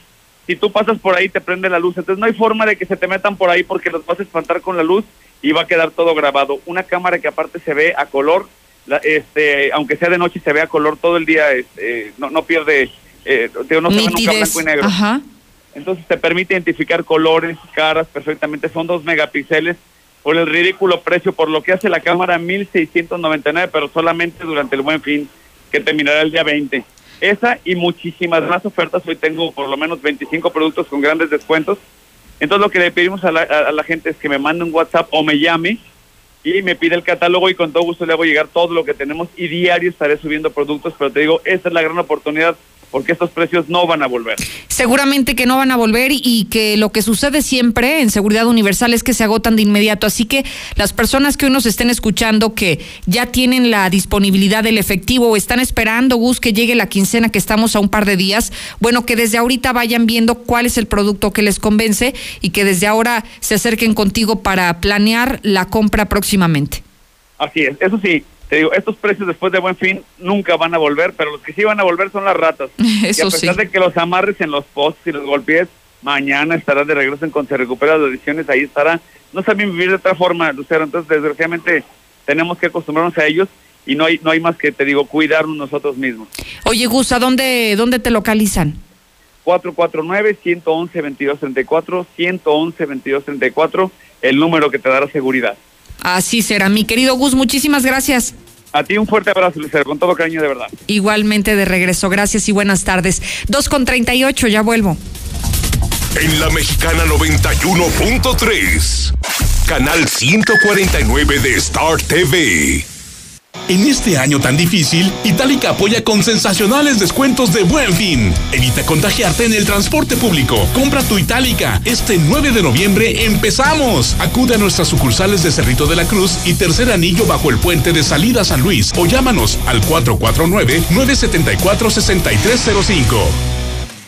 si tú pasas por ahí te prende la luz, entonces no hay forma de que se te metan por ahí porque los vas a espantar con la luz y va a quedar todo grabado. Una cámara que aparte se ve a color la- este, aunque sea de noche y se vea color todo el día, este, no, no pierde, eh, no se ve nunca blanco y negro. Ajá. Entonces te permite identificar colores, caras perfectamente. Son dos megapíxeles por el ridículo precio, por lo que hace la cámara 1699, pero solamente durante el buen fin, que terminará el día 20. Esa y muchísimas más ofertas. Hoy tengo por lo menos 25 productos con grandes descuentos. Entonces lo que le pedimos a la, a- a la gente es que me mande un WhatsApp o me llame y me pide el catálogo y con todo gusto le hago llegar todo lo que tenemos y diario estaré subiendo productos, pero te digo, esta es la gran oportunidad porque estos precios no van a volver. Seguramente que no van a volver y que lo que sucede siempre en Seguridad Universal es que se agotan de inmediato. Así que las personas que hoy nos estén escuchando que ya tienen la disponibilidad del efectivo o están esperando, Gus, que llegue la quincena que estamos a un par de días, bueno, que desde ahorita vayan viendo cuál es el producto que les convence y que desde ahora se acerquen contigo para planear la compra próximamente. Así es, eso sí, te digo, estos precios después de buen fin nunca van a volver, pero los que sí van a volver son las ratas. (laughs) y a pesar sí. de que los amarres en los posts y los golpees, mañana estará de regreso en cuanto se recupera las ediciones, ahí estará. No saben vivir de otra forma, Lucero, entonces desgraciadamente tenemos que acostumbrarnos a ellos y no hay, no hay más que, te digo, cuidarnos nosotros mismos. Oye, Gus, ¿a dónde, dónde te localizan? 449-111-2234, 111-2234, el número que te dará seguridad. Así será, mi querido Gus, muchísimas gracias. A ti un fuerte abrazo, Lucero, con todo cariño de verdad. Igualmente de regreso, gracias y buenas tardes. 2 con 38, ya vuelvo. En la mexicana 91.3, canal 149 de Star TV. En este año tan difícil, Itálica apoya con sensacionales descuentos de buen fin. Evita contagiarte en el transporte público. Compra tu Itálica. Este 9 de noviembre empezamos. Acude a nuestras sucursales de Cerrito de la Cruz y Tercer Anillo bajo el puente de salida San Luis o llámanos al 449-974-6305.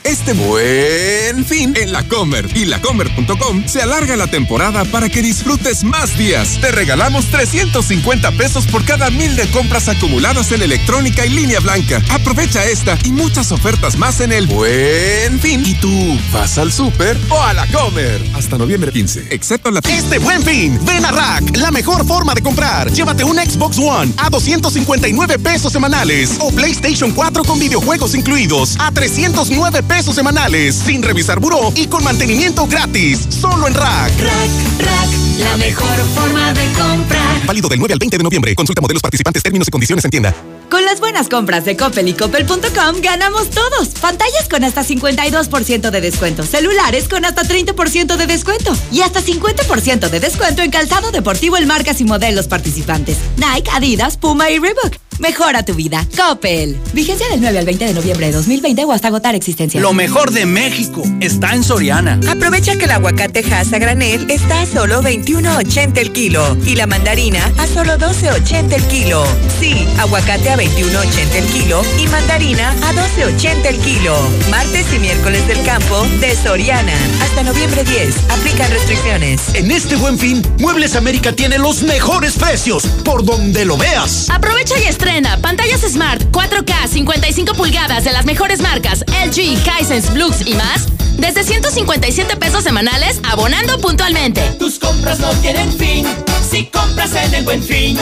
Este buen fin en la Comer y lacomer.com se alarga la temporada para que disfrutes más días. Te regalamos 350 pesos por cada mil de compras acumuladas en electrónica y línea blanca. Aprovecha esta y muchas ofertas más en el buen fin. ¿Y tú vas al súper o a la Comer? Hasta noviembre 15, excepto la Este buen fin, ven a Rack, la mejor forma de comprar. Llévate un Xbox One a 259 pesos semanales o PlayStation 4 con videojuegos incluidos a 309 pesos semanales, sin revisar buró y con mantenimiento gratis. Solo en Rack. Rack, rack, la mejor forma de comprar. Válido del 9 al 20 de noviembre. Consulta modelos participantes, términos y condiciones en tienda. Con las buenas compras de Coppel y Coppel.com ganamos todos. Pantallas con hasta 52% de descuento. Celulares con hasta 30% de descuento. Y hasta 50% de descuento en calzado deportivo en marcas y modelos participantes. Nike, Adidas, Puma y Reebok. Mejora tu vida. Coppel. Vigencia del 9 al 20 de noviembre de 2020 o hasta agotar existencia. Lo mejor de México está en Soriana. Aprovecha que el aguacate Hass a granel está a solo 21.80 el kilo y la mandarina a solo 12.80 el kilo. Sí, aguacate a 21.80 el kilo y mandarina a 12.80 el kilo. Martes y miércoles del campo de Soriana. Hasta noviembre 10. Aplican restricciones. En este buen fin, Muebles América tiene los mejores precios por donde lo veas. Aprovecha y estrena pantallas Smart 4K 55 pulgadas de las mejores marcas LG, Hisense, Blux y más desde 157 pesos semanales abonando puntualmente. Tus compras no tienen fin si compras en el buen fin.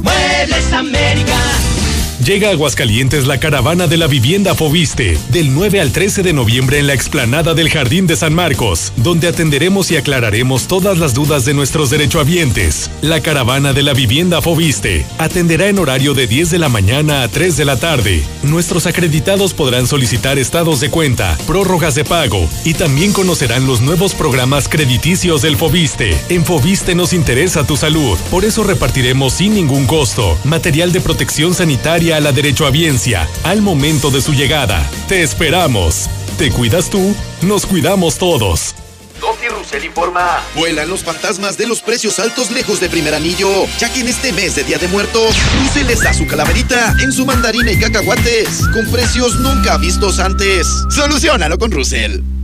Muebles América. Llega a Aguascalientes la caravana de la vivienda Fobiste, del 9 al 13 de noviembre en la explanada del Jardín de San Marcos, donde atenderemos y aclararemos todas las dudas de nuestros derechohabientes. La caravana de la vivienda Fobiste atenderá en horario de 10 de la mañana a 3 de la tarde. Nuestros acreditados podrán solicitar estados de cuenta, prórrogas de pago y también conocerán los nuevos programas crediticios del Fobiste. En Fobiste nos interesa tu salud, por eso repartiremos sin ningún costo material de protección sanitaria a la derechohabiencia al momento de su llegada. Te esperamos. ¿Te cuidas tú? Nos cuidamos todos. Doty Russell informa. Vuelan los fantasmas de los precios altos lejos de primer anillo, ya que en este mes de Día de Muertos, Russell les da su calaverita en su mandarina y cacahuates, con precios nunca vistos antes. Solucionalo con Russell.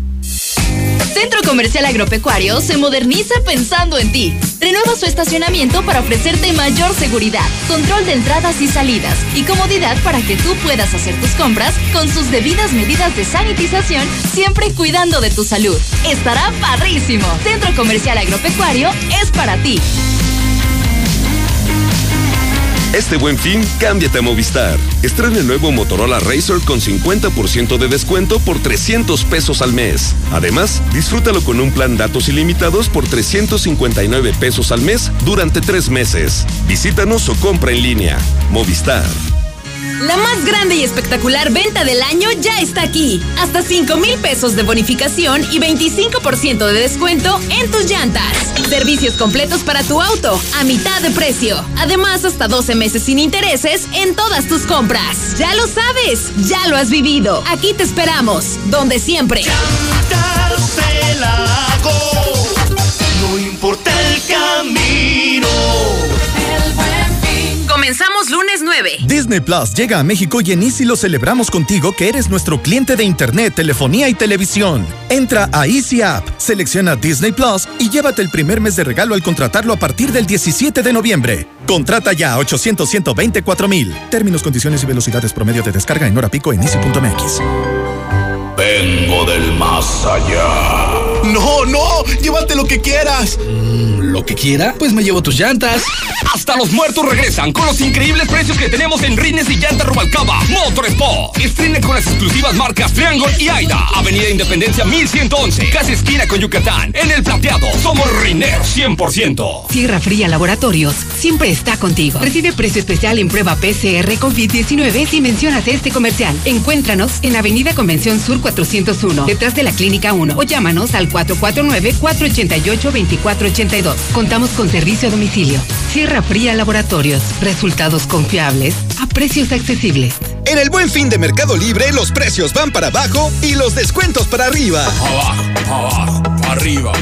Centro Comercial Agropecuario se moderniza pensando en ti. Renueva su estacionamiento para ofrecerte mayor seguridad, control de entradas y salidas y comodidad para que tú puedas hacer tus compras con sus debidas medidas de sanitización, siempre cuidando de tu salud. Estará padrísimo. Centro Comercial Agropecuario es para ti. Este buen fin, cámbiate a Movistar. Estrena el nuevo Motorola Razr con 50% de descuento por 300 pesos al mes. Además, disfrútalo con un plan datos ilimitados por 359 pesos al mes durante tres meses. Visítanos o compra en línea. Movistar. La más grande y espectacular venta del año ya está aquí. Hasta 5 mil pesos de bonificación y 25% de descuento en tus llantas. Servicios completos para tu auto a mitad de precio. Además, hasta 12 meses sin intereses en todas tus compras. Ya lo sabes, ya lo has vivido. Aquí te esperamos, donde siempre. No importa el camino. Comenzamos lunes 9. Disney Plus llega a México y en Easy lo celebramos contigo que eres nuestro cliente de internet, telefonía y televisión. Entra a Easy App, selecciona Disney Plus y llévate el primer mes de regalo al contratarlo a partir del 17 de noviembre. Contrata ya a 800 124 mil. Términos, condiciones y velocidades promedio de descarga en hora pico en easy.mx. Vengo del más allá. No, no, llévate lo que quieras. ¿Lo que quiera? Pues me llevo tus llantas. Hasta los muertos regresan con los increíbles precios que tenemos en Rines y Llanta Rubalcaba. Motor Sport. Estrena con las exclusivas marcas Triangle y Aida. Avenida Independencia 1111. Casi esquina con Yucatán. En el plateado. Somos Rineros 100%. Sierra Fría Laboratorios siempre está contigo. Recibe precio especial en prueba PCR COVID-19 si mencionas este comercial. Encuéntranos en Avenida Convención Sur 401, detrás de la Clínica 1 o llámanos al 449-488-2482. Contamos con servicio a domicilio. Sierra Fría Laboratorios. Resultados confiables a precios accesibles. En el buen fin de Mercado Libre, los precios van para abajo y los descuentos para arriba. Abajo, abajo, arriba.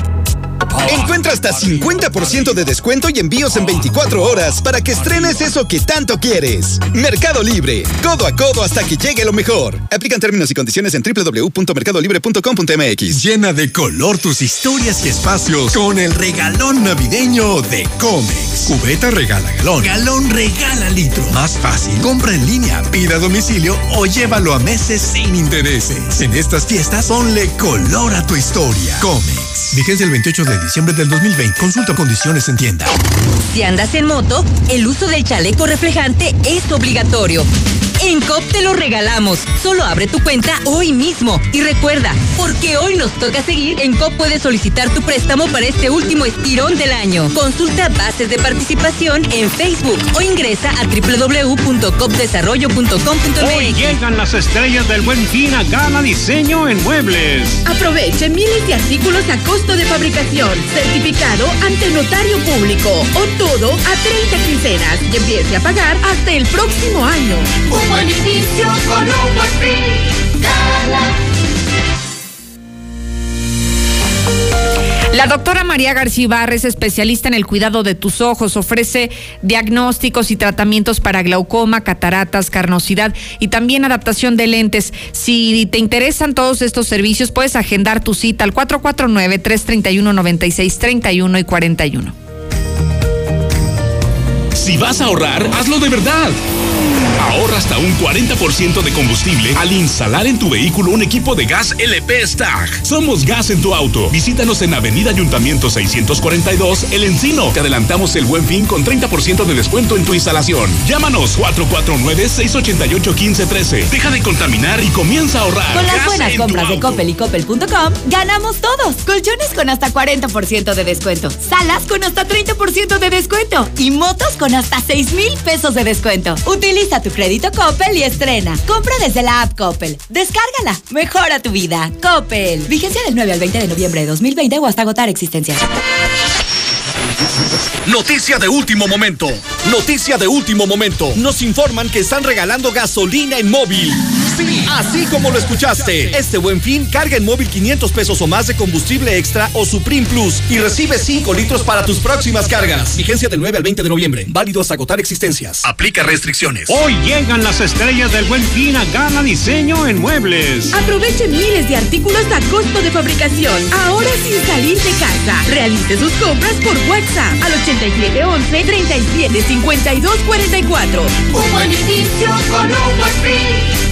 Encuentra hasta 50% de descuento y envíos en 24 horas para que estrenes eso que tanto quieres. Mercado Libre, codo a codo hasta que llegue lo mejor. Aplican términos y condiciones en www.mercadolibre.com.mx. Llena de color tus historias y espacios con el regalón navideño de Comex. Cubeta regala galón. Galón regala litro. Más fácil. Compra en línea, pida a domicilio o llévalo a meses sin intereses. En estas fiestas, ponle color a tu historia. Comex. Vigencia el 28 de diciembre del 2020. Consulta condiciones en tienda. Si andas en moto, el uso del chaleco reflejante es obligatorio. En COP te lo regalamos. Solo abre tu cuenta hoy mismo. Y recuerda, porque hoy nos toca seguir, en COP puedes solicitar tu préstamo para este último estirón del año. Consulta bases de participación en Facebook o ingresa a www.copdesarrollo.com.mx. Hoy llegan las estrellas del buen fin a Gana Diseño en Muebles. Aproveche miles de artículos a costo de fabricación, certificado ante notario público o todo a 30 quincenas y empiece a pagar hasta el próximo año. Un beneficio con un buen fin. Gala. La doctora María García Ibarra es especialista en el cuidado de tus ojos. Ofrece diagnósticos y tratamientos para glaucoma, cataratas, carnosidad y también adaptación de lentes. Si te interesan todos estos servicios, puedes agendar tu cita al 449-331-9631 y 41. Si vas a ahorrar, hazlo de verdad. Ahorra hasta un 40% de combustible al instalar en tu vehículo un equipo de gas LP Stag. Somos gas en tu auto. Visítanos en Avenida Ayuntamiento 642, El Encino. Te adelantamos el buen fin con 30% de descuento en tu instalación. Llámanos 449-688-1513. Deja de contaminar y comienza a ahorrar. Con las buenas compras de. Coppel y Coppel.com, ganamos todos. Colchones con hasta 40% de descuento. Salas con hasta 30% de descuento. Y motos con hasta 6 mil pesos de descuento. Utiliza tu crédito Coppel y estrena. Compra desde la app Coppel. Descárgala. Mejora tu vida. Coppel. Vigencia del 9 al 20 de noviembre de 2020 o hasta agotar existencias. Noticia de último momento. Noticia de último momento. Nos informan que están regalando gasolina en móvil. Sí, así como lo escuchaste. Este buen fin, carga en móvil 500 pesos o más de combustible extra o Supreme Plus y recibe 5 litros para tus próximas cargas. Vigencia del 9 al 20 de noviembre. Válido hasta agotar existencias. Aplica restricciones. Hoy llegan las estrellas del buen fin a Gana Diseño en Muebles. Aproveche miles de artículos a costo de fabricación. Ahora sin salir de casa. Realice sus compras por WhatsApp al 8711 37 52 44. Un beneficio con un buen fin.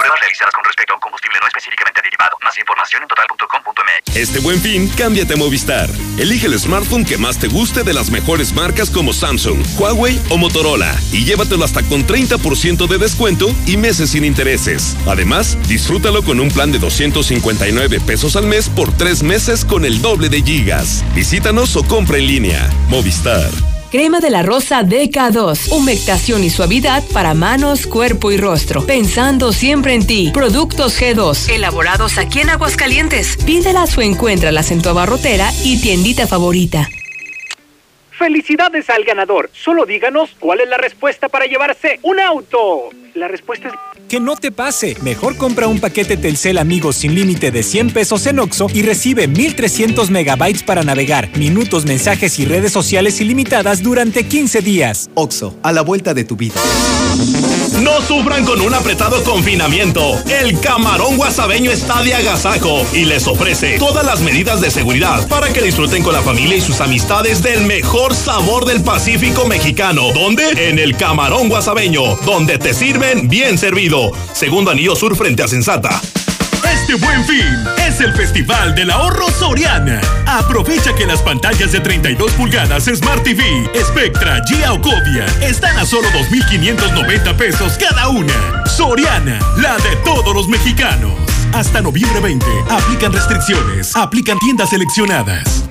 Realizadas con respecto a un combustible no específicamente derivado. Más información en total.com.mx. Este buen fin, cámbiate a Movistar. Elige el smartphone que más te guste de las mejores marcas como Samsung, Huawei o Motorola y llévatelo hasta con 30% de descuento y meses sin intereses. Además, disfrútalo con un plan de 259 pesos al mes por tres meses con el doble de gigas. Visítanos o compra en línea. Movistar. Crema de la rosa DK2. Humectación y suavidad para manos, cuerpo y rostro. Pensando siempre en ti. Productos G2. Elaborados aquí en Aguascalientes. Pídelas o encuéntralas en tu abarrotera y tiendita favorita. ¡Felicidades al ganador! Solo díganos cuál es la respuesta para llevarse un auto. La respuesta es... Que no te pase. Mejor compra un paquete Telcel Amigos sin límite de 100 pesos en Oxo y recibe 1300 megabytes para navegar, minutos, mensajes y redes sociales ilimitadas durante 15 días. Oxo, a la vuelta de tu vida. No sufran con un apretado confinamiento. El camarón guasabeño está de agasajo y les ofrece todas las medidas de seguridad para que disfruten con la familia y sus amistades del mejor sabor del Pacífico mexicano. ¿Dónde? En el camarón guasabeño, donde te sirven bien servido. Segundo anillo sur frente a Sensata. Este buen fin es el Festival del Ahorro Soriana. Aprovecha que las pantallas de 32 pulgadas Smart TV, Spectra, Gia o Cobia están a solo 2.590 pesos cada una. Soriana, la de todos los mexicanos. Hasta noviembre 20, aplican restricciones, aplican tiendas seleccionadas.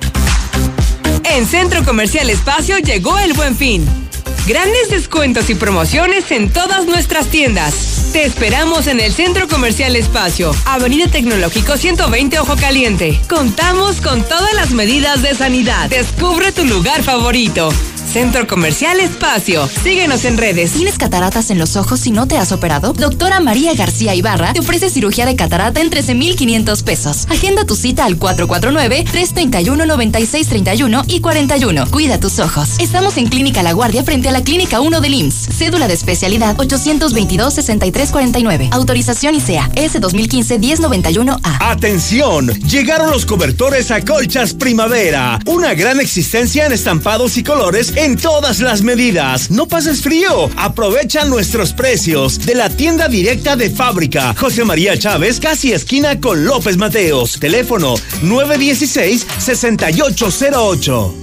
En Centro Comercial Espacio llegó el buen fin. Grandes descuentos y promociones en todas nuestras tiendas. Te esperamos en el Centro Comercial Espacio, Avenida Tecnológico 120 Ojo Caliente. Contamos con todas las medidas de sanidad. Descubre tu lugar favorito. Centro Comercial Espacio. Síguenos en redes. ¿Tienes cataratas en los ojos si no te has operado? Doctora María García Ibarra te ofrece cirugía de catarata en 13,500 pesos. Agenda tu cita al 449-331-9631 y 41. Cuida tus ojos. Estamos en Clínica La Guardia frente a la Clínica 1 del IMSS. Cédula de especialidad 822-6349. Autorización ICEA S 2015-1091A. Atención, llegaron los cobertores a Colchas Primavera. Una gran existencia en estampados y colores en todas las medidas. No pases frío. Aprovecha nuestros precios de la tienda directa de fábrica. José María Chávez, casi esquina con López Mateos. Teléfono 916-6808.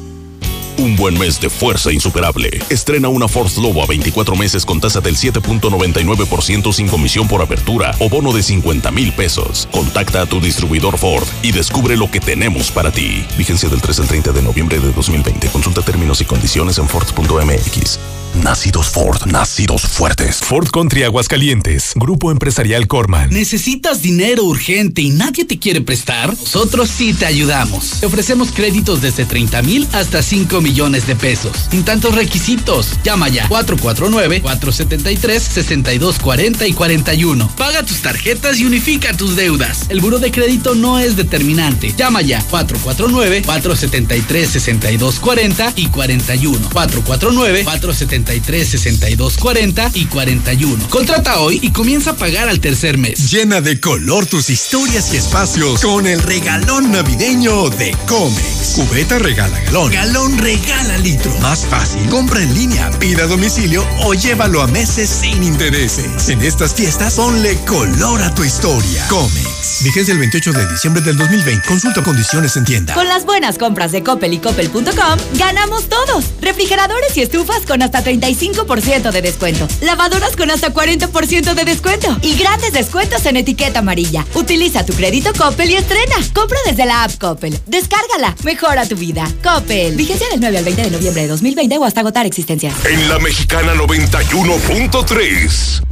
Un buen mes de fuerza insuperable. Estrena una Ford Lobo a 24 meses con tasa del 7.99% sin comisión por apertura o bono de 50 mil pesos. Contacta a tu distribuidor Ford y descubre lo que tenemos para ti. Vigencia del 3 al 30 de noviembre de 2020. Consulta términos y condiciones en Ford.mx. Nacidos Ford, nacidos fuertes. Ford Country Aguascalientes, Grupo Empresarial Corman. ¿Necesitas dinero urgente y nadie te quiere prestar? Nosotros sí te ayudamos. Te ofrecemos créditos desde 30 mil hasta 5 millones de pesos. Sin tantos requisitos. Llama ya 449-473-6240 y 41. Paga tus tarjetas y unifica tus deudas. El buro de crédito no es determinante. Llama ya 449-473-6240 y 41. 449 473 63 62 40 y 41. Contrata hoy y comienza a pagar al tercer mes. Llena de color tus historias y espacios con el regalón navideño de Comex. Cubeta regala galón. Galón regala litro. Más fácil. Compra en línea, pida a domicilio o llévalo a meses sin intereses. En estas fiestas, ponle color a tu historia. Comex. Vigencia el 28 de diciembre del 2020. Consulta condiciones en tienda. Con las buenas compras de Coppel y Coppel.com, ganamos todos. Refrigeradores y estufas con hasta 35% de descuento. Lavadoras con hasta 40% de descuento. Y grandes descuentos en etiqueta amarilla. Utiliza tu crédito Coppel y estrena. Compra desde la app Coppel. Descárgala. Mejora tu vida. Coppel. Vigencia del 9 al 20 de noviembre de 2020 o hasta agotar existencias. En la Mexicana 91.3.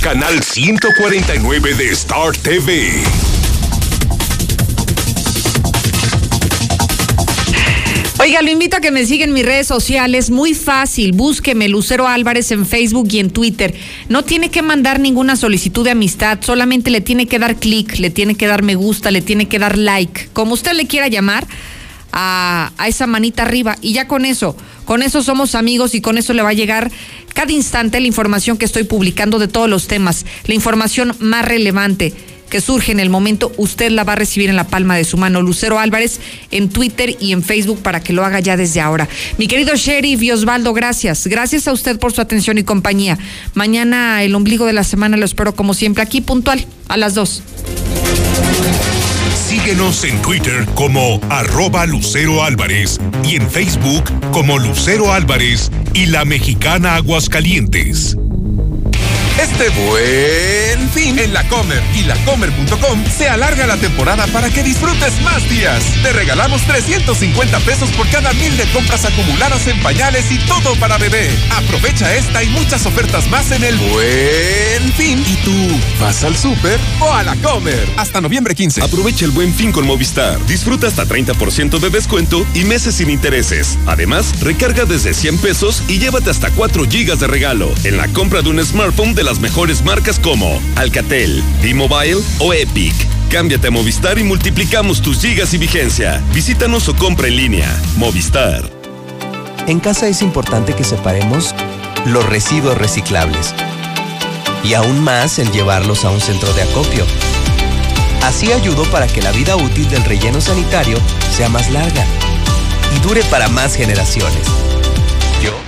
Canal 149 de Star TV. Oiga, lo invito a que me siga en mis redes sociales. Muy fácil. Búsqueme Lucero Álvarez en Facebook y en Twitter. No tiene que mandar ninguna solicitud de amistad. Solamente le tiene que dar clic, le tiene que dar me gusta, le tiene que dar like. Como usted le quiera llamar a, a esa manita arriba. Y ya con eso, con eso somos amigos y con eso le va a llegar cada instante la información que estoy publicando de todos los temas. La información más relevante que surge en el momento, usted la va a recibir en la palma de su mano. Lucero Álvarez en Twitter y en Facebook para que lo haga ya desde ahora. Mi querido Sheriff y Osvaldo, gracias. Gracias a usted por su atención y compañía. Mañana, el ombligo de la semana, lo espero como siempre aquí puntual a las dos. Síguenos en Twitter como arroba Lucero Álvarez y en Facebook como Lucero Álvarez y la mexicana Aguascalientes. Este buen fin en la Comer y lacomer.com se alarga la temporada para que disfrutes más días. Te regalamos 350 pesos por cada mil de compras acumuladas en pañales y todo para bebé. Aprovecha esta y muchas ofertas más en el buen fin. ¿Y tú vas al súper o a la Comer? Hasta noviembre 15. Aprovecha el buen fin con Movistar. Disfruta hasta 30% de descuento y meses sin intereses. Además, recarga desde 100 pesos y llévate hasta 4 gigas de regalo en la compra de un smartphone de las mejores marcas como Alcatel, T-Mobile o Epic. Cámbiate a Movistar y multiplicamos tus gigas y vigencia. Visítanos o compra en línea. Movistar. En casa es importante que separemos los residuos reciclables y aún más el llevarlos a un centro de acopio. Así ayudo para que la vida útil del relleno sanitario sea más larga y dure para más generaciones.